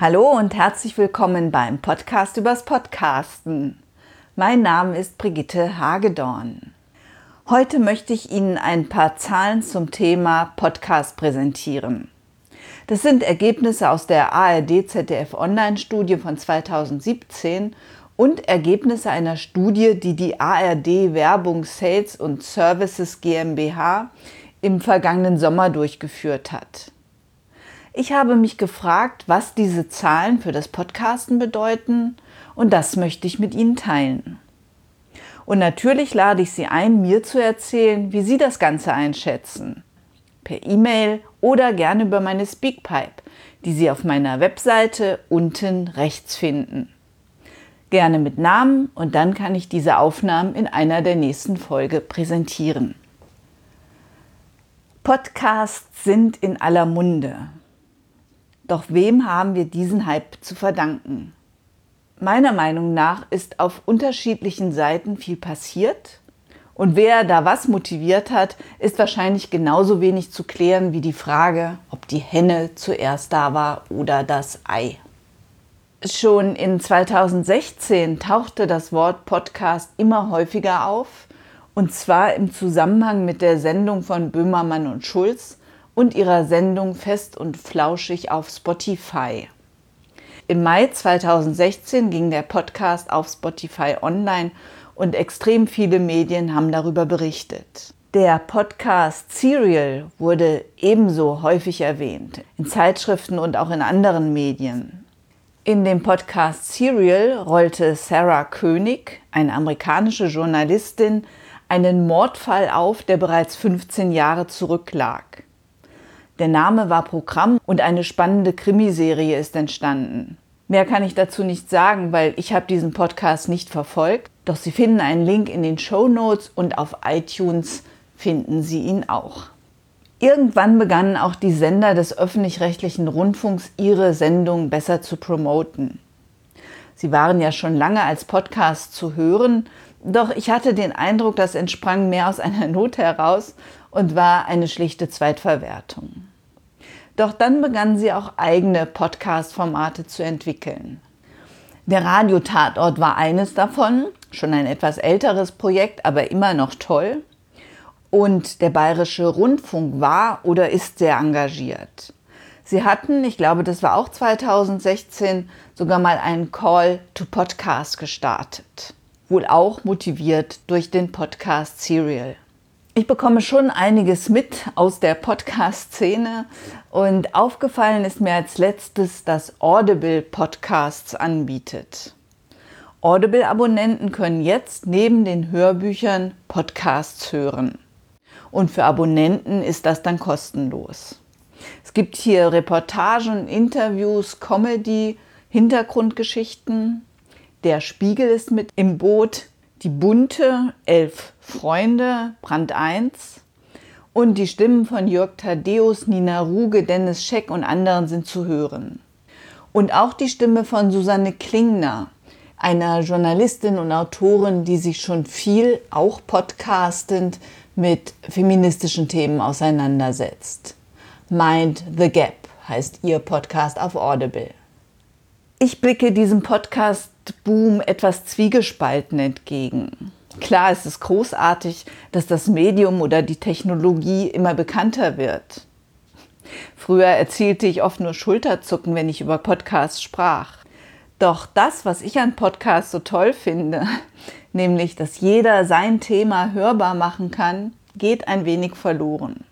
Hallo und herzlich willkommen beim Podcast übers Podcasten. Mein Name ist Brigitte Hagedorn. Heute möchte ich Ihnen ein paar Zahlen zum Thema Podcast präsentieren. Das sind Ergebnisse aus der ARD ZDF Online-Studie von 2017 und Ergebnisse einer Studie, die die ARD Werbung Sales und Services GmbH im vergangenen Sommer durchgeführt hat. Ich habe mich gefragt, was diese Zahlen für das Podcasten bedeuten und das möchte ich mit Ihnen teilen. Und natürlich lade ich Sie ein, mir zu erzählen, wie Sie das Ganze einschätzen. Per E-Mail oder gerne über meine Speakpipe, die Sie auf meiner Webseite unten rechts finden. Gerne mit Namen und dann kann ich diese Aufnahmen in einer der nächsten Folge präsentieren. Podcasts sind in aller Munde. Doch wem haben wir diesen Hype zu verdanken? Meiner Meinung nach ist auf unterschiedlichen Seiten viel passiert und wer da was motiviert hat, ist wahrscheinlich genauso wenig zu klären wie die Frage, ob die Henne zuerst da war oder das Ei. Schon in 2016 tauchte das Wort Podcast immer häufiger auf, und zwar im Zusammenhang mit der Sendung von Böhmermann und Schulz, und ihrer Sendung Fest und Flauschig auf Spotify. Im Mai 2016 ging der Podcast auf Spotify online und extrem viele Medien haben darüber berichtet. Der Podcast Serial wurde ebenso häufig erwähnt, in Zeitschriften und auch in anderen Medien. In dem Podcast Serial rollte Sarah König, eine amerikanische Journalistin, einen Mordfall auf, der bereits 15 Jahre zurücklag. Der Name war Programm und eine spannende Krimiserie ist entstanden. Mehr kann ich dazu nicht sagen, weil ich habe diesen Podcast nicht verfolgt. Doch Sie finden einen Link in den Show Notes und auf iTunes finden Sie ihn auch. Irgendwann begannen auch die Sender des öffentlich-rechtlichen Rundfunks ihre Sendung besser zu promoten. Sie waren ja schon lange als Podcast zu hören, doch ich hatte den Eindruck, das entsprang mehr aus einer Not heraus und war eine schlichte Zweitverwertung. Doch dann begannen sie auch eigene Podcast-Formate zu entwickeln. Der Radiotatort war eines davon, schon ein etwas älteres Projekt, aber immer noch toll. Und der Bayerische Rundfunk war oder ist sehr engagiert. Sie hatten, ich glaube, das war auch 2016, sogar mal einen Call to Podcast gestartet. Wohl auch motiviert durch den Podcast Serial. Ich bekomme schon einiges mit aus der Podcast-Szene und aufgefallen ist mir als letztes, dass Audible Podcasts anbietet. Audible-Abonnenten können jetzt neben den Hörbüchern Podcasts hören. Und für Abonnenten ist das dann kostenlos. Es gibt hier Reportagen, Interviews, Comedy, Hintergrundgeschichten. Der Spiegel ist mit im Boot, die bunte Elf Freunde, Brand 1 und die Stimmen von Jörg Thaddeus, Nina Ruge, Dennis Scheck und anderen sind zu hören. Und auch die Stimme von Susanne Klingner, einer Journalistin und Autorin, die sich schon viel, auch podcastend, mit feministischen Themen auseinandersetzt. Mind the Gap heißt ihr Podcast auf Audible. Ich blicke diesem Podcast-Boom etwas zwiegespalten entgegen. Klar ist es großartig, dass das Medium oder die Technologie immer bekannter wird. Früher erzielte ich oft nur Schulterzucken, wenn ich über Podcasts sprach. Doch das, was ich an Podcasts so toll finde, nämlich dass jeder sein Thema hörbar machen kann, geht ein wenig verloren.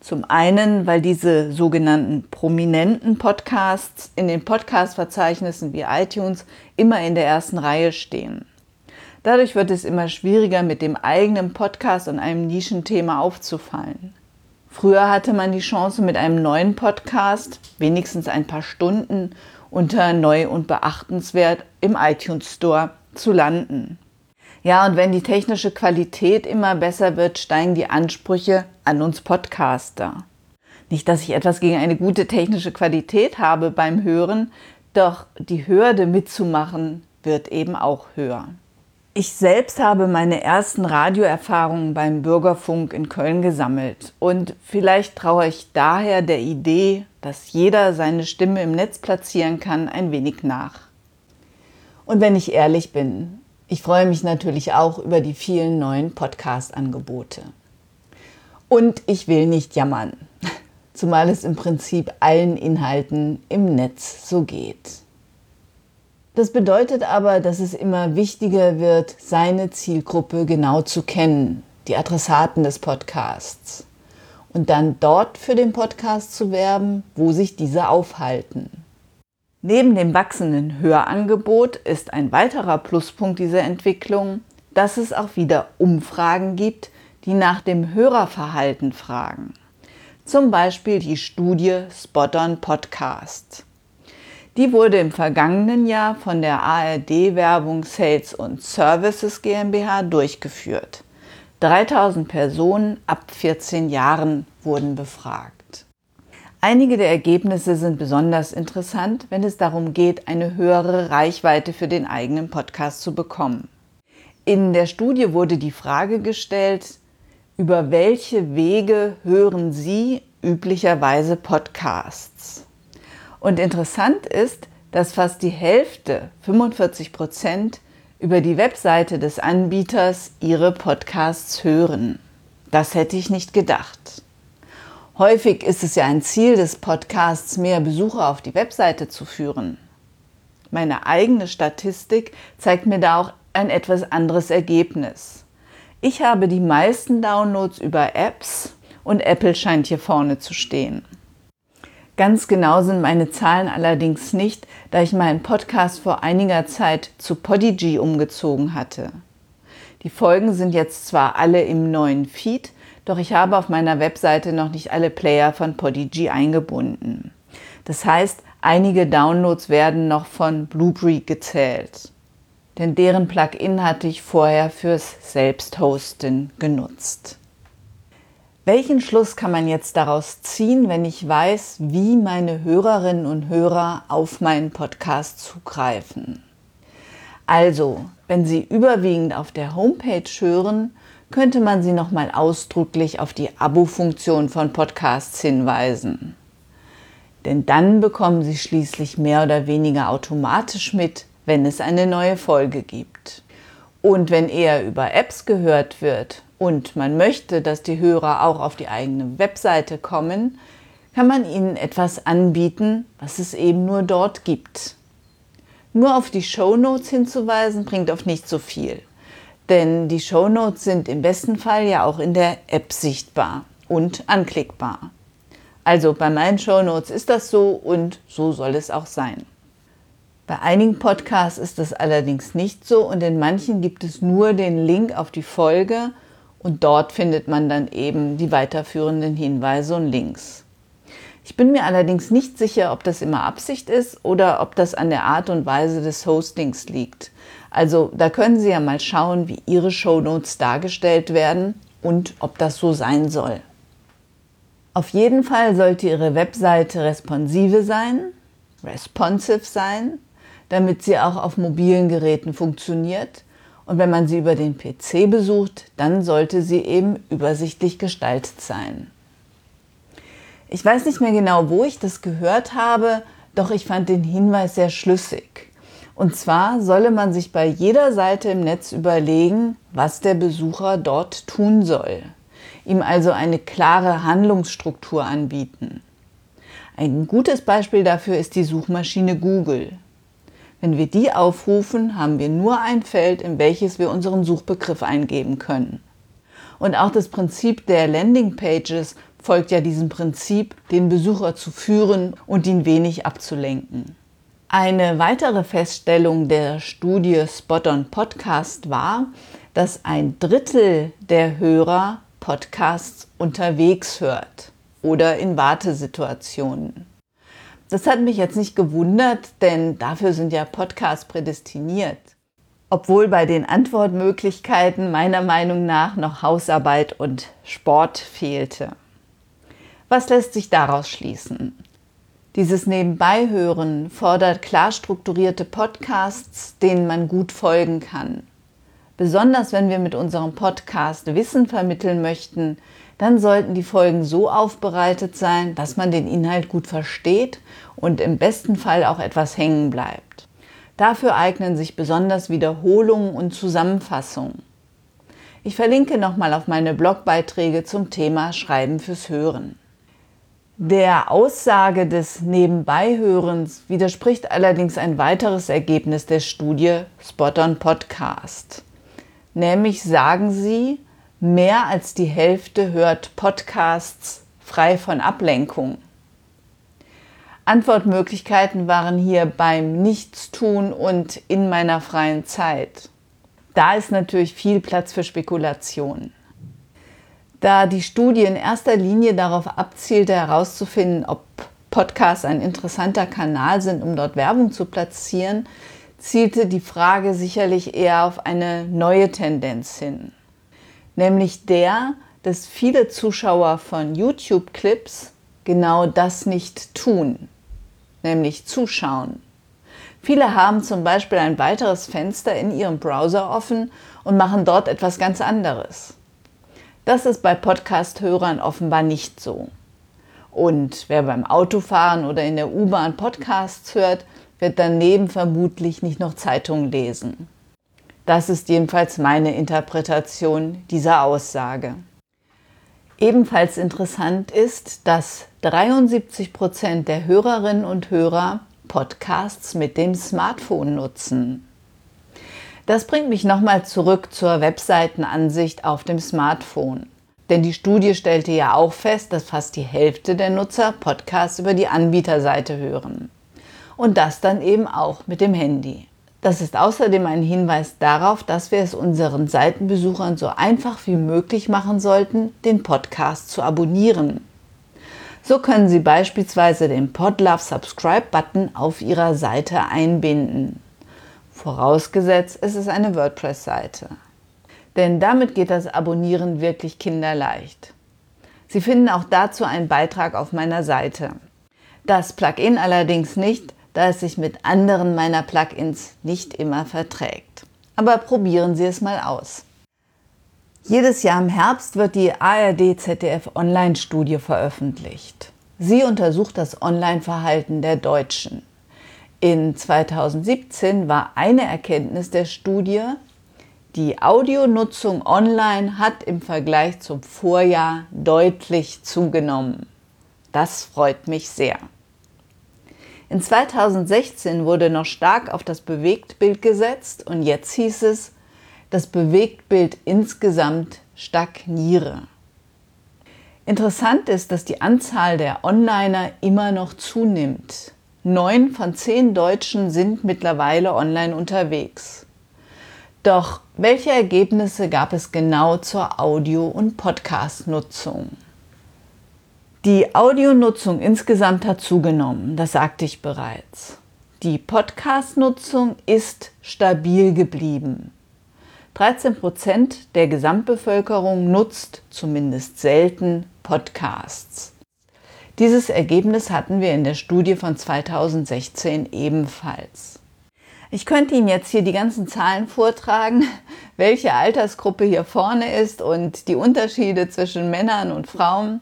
Zum einen, weil diese sogenannten prominenten Podcasts in den Podcast-Verzeichnissen wie iTunes immer in der ersten Reihe stehen. Dadurch wird es immer schwieriger, mit dem eigenen Podcast und einem Nischenthema aufzufallen. Früher hatte man die Chance, mit einem neuen Podcast wenigstens ein paar Stunden unter neu und beachtenswert im iTunes Store zu landen. Ja, und wenn die technische Qualität immer besser wird, steigen die Ansprüche an uns Podcaster. Nicht, dass ich etwas gegen eine gute technische Qualität habe beim Hören, doch die Hürde mitzumachen wird eben auch höher. Ich selbst habe meine ersten Radioerfahrungen beim Bürgerfunk in Köln gesammelt und vielleicht traue ich daher der Idee, dass jeder seine Stimme im Netz platzieren kann, ein wenig nach. Und wenn ich ehrlich bin, ich freue mich natürlich auch über die vielen neuen Podcast-Angebote. Und ich will nicht jammern, zumal es im Prinzip allen Inhalten im Netz so geht. Das bedeutet aber, dass es immer wichtiger wird, seine Zielgruppe genau zu kennen, die Adressaten des Podcasts, und dann dort für den Podcast zu werben, wo sich diese aufhalten. Neben dem wachsenden Hörangebot ist ein weiterer Pluspunkt dieser Entwicklung, dass es auch wieder Umfragen gibt, die nach dem Hörerverhalten fragen. Zum Beispiel die Studie Spot on Podcast. Die wurde im vergangenen Jahr von der ARD Werbung Sales und Services GmbH durchgeführt. 3000 Personen ab 14 Jahren wurden befragt. Einige der Ergebnisse sind besonders interessant, wenn es darum geht, eine höhere Reichweite für den eigenen Podcast zu bekommen. In der Studie wurde die Frage gestellt, über welche Wege hören Sie üblicherweise Podcasts? Und interessant ist, dass fast die Hälfte, 45 Prozent, über die Webseite des Anbieters ihre Podcasts hören. Das hätte ich nicht gedacht. Häufig ist es ja ein Ziel des Podcasts, mehr Besucher auf die Webseite zu führen. Meine eigene Statistik zeigt mir da auch ein etwas anderes Ergebnis. Ich habe die meisten Downloads über Apps und Apple scheint hier vorne zu stehen. Ganz genau sind meine Zahlen allerdings nicht, da ich meinen Podcast vor einiger Zeit zu Podigy umgezogen hatte. Die Folgen sind jetzt zwar alle im neuen Feed, doch ich habe auf meiner Webseite noch nicht alle Player von Podigy eingebunden. Das heißt, einige Downloads werden noch von Blueberry gezählt. Denn deren Plugin hatte ich vorher fürs Selbsthosten genutzt. Welchen Schluss kann man jetzt daraus ziehen, wenn ich weiß, wie meine Hörerinnen und Hörer auf meinen Podcast zugreifen? Also, wenn Sie überwiegend auf der Homepage hören, könnte man sie nochmal ausdrücklich auf die Abo-Funktion von Podcasts hinweisen. Denn dann bekommen sie schließlich mehr oder weniger automatisch mit, wenn es eine neue Folge gibt. Und wenn eher über Apps gehört wird und man möchte, dass die Hörer auch auf die eigene Webseite kommen, kann man ihnen etwas anbieten, was es eben nur dort gibt. Nur auf die Show Notes hinzuweisen bringt oft nicht so viel. Denn die Shownotes sind im besten Fall ja auch in der App sichtbar und anklickbar. Also bei meinen Shownotes ist das so und so soll es auch sein. Bei einigen Podcasts ist das allerdings nicht so und in manchen gibt es nur den Link auf die Folge und dort findet man dann eben die weiterführenden Hinweise und Links. Ich bin mir allerdings nicht sicher, ob das immer Absicht ist oder ob das an der Art und Weise des Hostings liegt. Also da können Sie ja mal schauen, wie Ihre Shownotes dargestellt werden und ob das so sein soll. Auf jeden Fall sollte Ihre Webseite responsive sein, responsive sein, damit sie auch auf mobilen Geräten funktioniert. Und wenn man sie über den PC besucht, dann sollte sie eben übersichtlich gestaltet sein. Ich weiß nicht mehr genau, wo ich das gehört habe, doch ich fand den Hinweis sehr schlüssig. Und zwar solle man sich bei jeder Seite im Netz überlegen, was der Besucher dort tun soll. Ihm also eine klare Handlungsstruktur anbieten. Ein gutes Beispiel dafür ist die Suchmaschine Google. Wenn wir die aufrufen, haben wir nur ein Feld, in welches wir unseren Suchbegriff eingeben können. Und auch das Prinzip der Landing Pages folgt ja diesem Prinzip, den Besucher zu führen und ihn wenig abzulenken. Eine weitere Feststellung der Studie Spot on Podcast war, dass ein Drittel der Hörer Podcasts unterwegs hört oder in Wartesituationen. Das hat mich jetzt nicht gewundert, denn dafür sind ja Podcasts prädestiniert. Obwohl bei den Antwortmöglichkeiten meiner Meinung nach noch Hausarbeit und Sport fehlte. Was lässt sich daraus schließen? Dieses Nebenbeihören fordert klar strukturierte Podcasts, denen man gut folgen kann. Besonders wenn wir mit unserem Podcast Wissen vermitteln möchten, dann sollten die Folgen so aufbereitet sein, dass man den Inhalt gut versteht und im besten Fall auch etwas hängen bleibt. Dafür eignen sich besonders Wiederholungen und Zusammenfassungen. Ich verlinke nochmal auf meine Blogbeiträge zum Thema Schreiben fürs Hören. Der Aussage des Nebenbeihörens widerspricht allerdings ein weiteres Ergebnis der Studie Spot on Podcast. Nämlich sagen sie, mehr als die Hälfte hört Podcasts frei von Ablenkung. Antwortmöglichkeiten waren hier beim Nichtstun und in meiner freien Zeit. Da ist natürlich viel Platz für Spekulation. Da die Studie in erster Linie darauf abzielte herauszufinden, ob Podcasts ein interessanter Kanal sind, um dort Werbung zu platzieren, zielte die Frage sicherlich eher auf eine neue Tendenz hin, nämlich der, dass viele Zuschauer von YouTube-Clips genau das nicht tun, nämlich zuschauen. Viele haben zum Beispiel ein weiteres Fenster in ihrem Browser offen und machen dort etwas ganz anderes. Das ist bei Podcast-Hörern offenbar nicht so. Und wer beim Autofahren oder in der U-Bahn Podcasts hört, wird daneben vermutlich nicht noch Zeitungen lesen. Das ist jedenfalls meine Interpretation dieser Aussage. Ebenfalls interessant ist, dass 73 Prozent der Hörerinnen und Hörer Podcasts mit dem Smartphone nutzen. Das bringt mich nochmal zurück zur Webseitenansicht auf dem Smartphone. Denn die Studie stellte ja auch fest, dass fast die Hälfte der Nutzer Podcasts über die Anbieterseite hören. Und das dann eben auch mit dem Handy. Das ist außerdem ein Hinweis darauf, dass wir es unseren Seitenbesuchern so einfach wie möglich machen sollten, den Podcast zu abonnieren. So können Sie beispielsweise den Podlove Subscribe Button auf Ihrer Seite einbinden. Vorausgesetzt, es ist eine WordPress-Seite. Denn damit geht das Abonnieren wirklich kinderleicht. Sie finden auch dazu einen Beitrag auf meiner Seite. Das Plugin allerdings nicht, da es sich mit anderen meiner Plugins nicht immer verträgt. Aber probieren Sie es mal aus. Jedes Jahr im Herbst wird die ARD ZDF Online-Studie veröffentlicht. Sie untersucht das Online-Verhalten der Deutschen. In 2017 war eine Erkenntnis der Studie, die Audionutzung online hat im Vergleich zum Vorjahr deutlich zugenommen. Das freut mich sehr. In 2016 wurde noch stark auf das Bewegtbild gesetzt und jetzt hieß es, das Bewegtbild insgesamt stagniere. Interessant ist, dass die Anzahl der Onliner immer noch zunimmt. Neun von zehn Deutschen sind mittlerweile online unterwegs. Doch welche Ergebnisse gab es genau zur Audio- und Podcast-Nutzung? Die Audionutzung insgesamt hat zugenommen, das sagte ich bereits. Die Podcast-Nutzung ist stabil geblieben. 13 Prozent der Gesamtbevölkerung nutzt zumindest selten Podcasts. Dieses Ergebnis hatten wir in der Studie von 2016 ebenfalls. Ich könnte Ihnen jetzt hier die ganzen Zahlen vortragen, welche Altersgruppe hier vorne ist und die Unterschiede zwischen Männern und Frauen.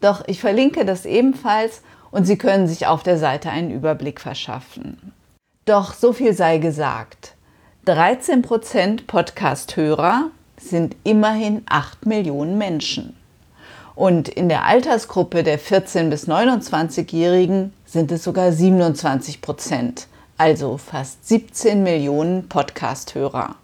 Doch ich verlinke das ebenfalls und Sie können sich auf der Seite einen Überblick verschaffen. Doch so viel sei gesagt. 13% Podcast-Hörer sind immerhin 8 Millionen Menschen. Und in der Altersgruppe der 14- bis 29-Jährigen sind es sogar 27 Prozent, also fast 17 Millionen Podcast-Hörer.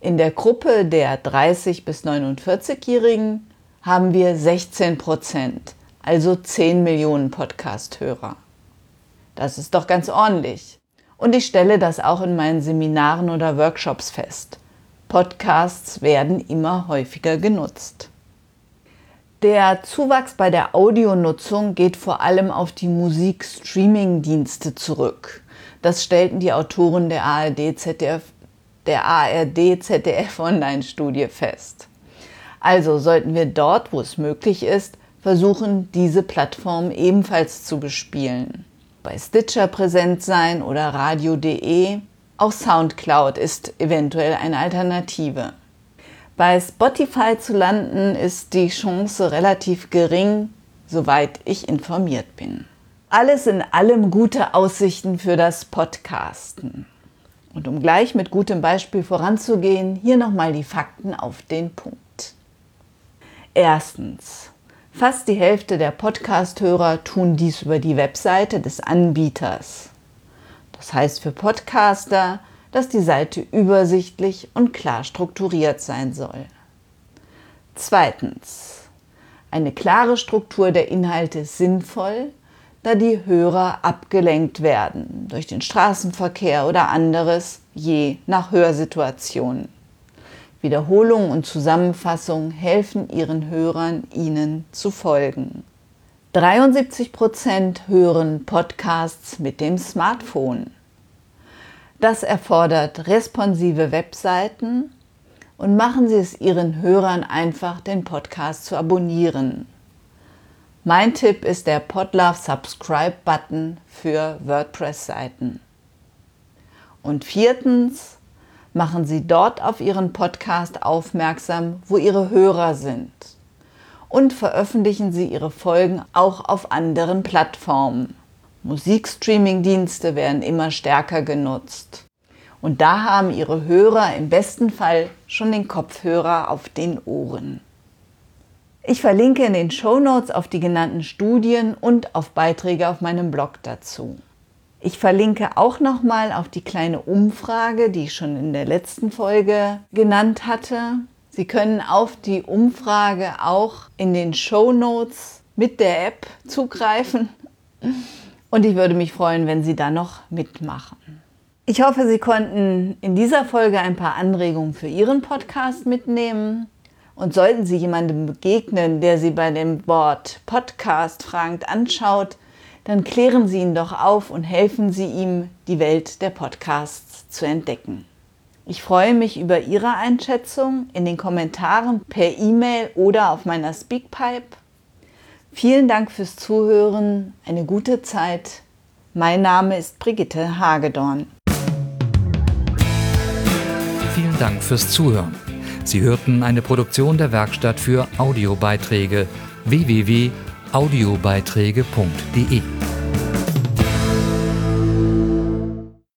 In der Gruppe der 30- bis 49-Jährigen haben wir 16 Prozent, also 10 Millionen Podcast-Hörer. Das ist doch ganz ordentlich. Und ich stelle das auch in meinen Seminaren oder Workshops fest. Podcasts werden immer häufiger genutzt. Der Zuwachs bei der Audionutzung geht vor allem auf die Musikstreaming-Dienste zurück. Das stellten die Autoren der ARD-ZDF der ARD-ZDF Online-Studie fest. Also sollten wir dort, wo es möglich ist, versuchen, diese Plattform ebenfalls zu bespielen. Bei Stitcher präsent sein oder radio.de. Auch SoundCloud ist eventuell eine Alternative. Bei Spotify zu landen ist die Chance relativ gering, soweit ich informiert bin. Alles in allem gute Aussichten für das Podcasten. Und um gleich mit gutem Beispiel voranzugehen, hier nochmal die Fakten auf den Punkt. Erstens. Fast die Hälfte der Podcast-Hörer tun dies über die Webseite des Anbieters. Das heißt für Podcaster, dass die Seite übersichtlich und klar strukturiert sein soll. Zweitens. Eine klare Struktur der Inhalte ist sinnvoll, da die Hörer abgelenkt werden durch den Straßenverkehr oder anderes, je nach Hörsituation. Wiederholung und Zusammenfassung helfen ihren Hörern, ihnen zu folgen. 73 Prozent hören Podcasts mit dem Smartphone. Das erfordert responsive Webseiten und machen Sie es Ihren Hörern einfach, den Podcast zu abonnieren. Mein Tipp ist der Podlove Subscribe Button für WordPress-Seiten. Und viertens, machen Sie dort auf Ihren Podcast aufmerksam, wo Ihre Hörer sind. Und veröffentlichen Sie Ihre Folgen auch auf anderen Plattformen. Musikstreaming-Dienste werden immer stärker genutzt. Und da haben Ihre Hörer im besten Fall schon den Kopfhörer auf den Ohren. Ich verlinke in den Show Notes auf die genannten Studien und auf Beiträge auf meinem Blog dazu. Ich verlinke auch nochmal auf die kleine Umfrage, die ich schon in der letzten Folge genannt hatte. Sie können auf die Umfrage auch in den Show Notes mit der App zugreifen. Und ich würde mich freuen, wenn Sie da noch mitmachen. Ich hoffe, Sie konnten in dieser Folge ein paar Anregungen für Ihren Podcast mitnehmen. Und sollten Sie jemandem begegnen, der Sie bei dem Wort Podcast fragend anschaut, dann klären Sie ihn doch auf und helfen Sie ihm, die Welt der Podcasts zu entdecken. Ich freue mich über Ihre Einschätzung in den Kommentaren per E-Mail oder auf meiner Speakpipe. Vielen Dank fürs Zuhören, eine gute Zeit. Mein Name ist Brigitte Hagedorn. Vielen Dank fürs Zuhören. Sie hörten eine Produktion der Werkstatt für Audiobeiträge www.audiobeiträge.de.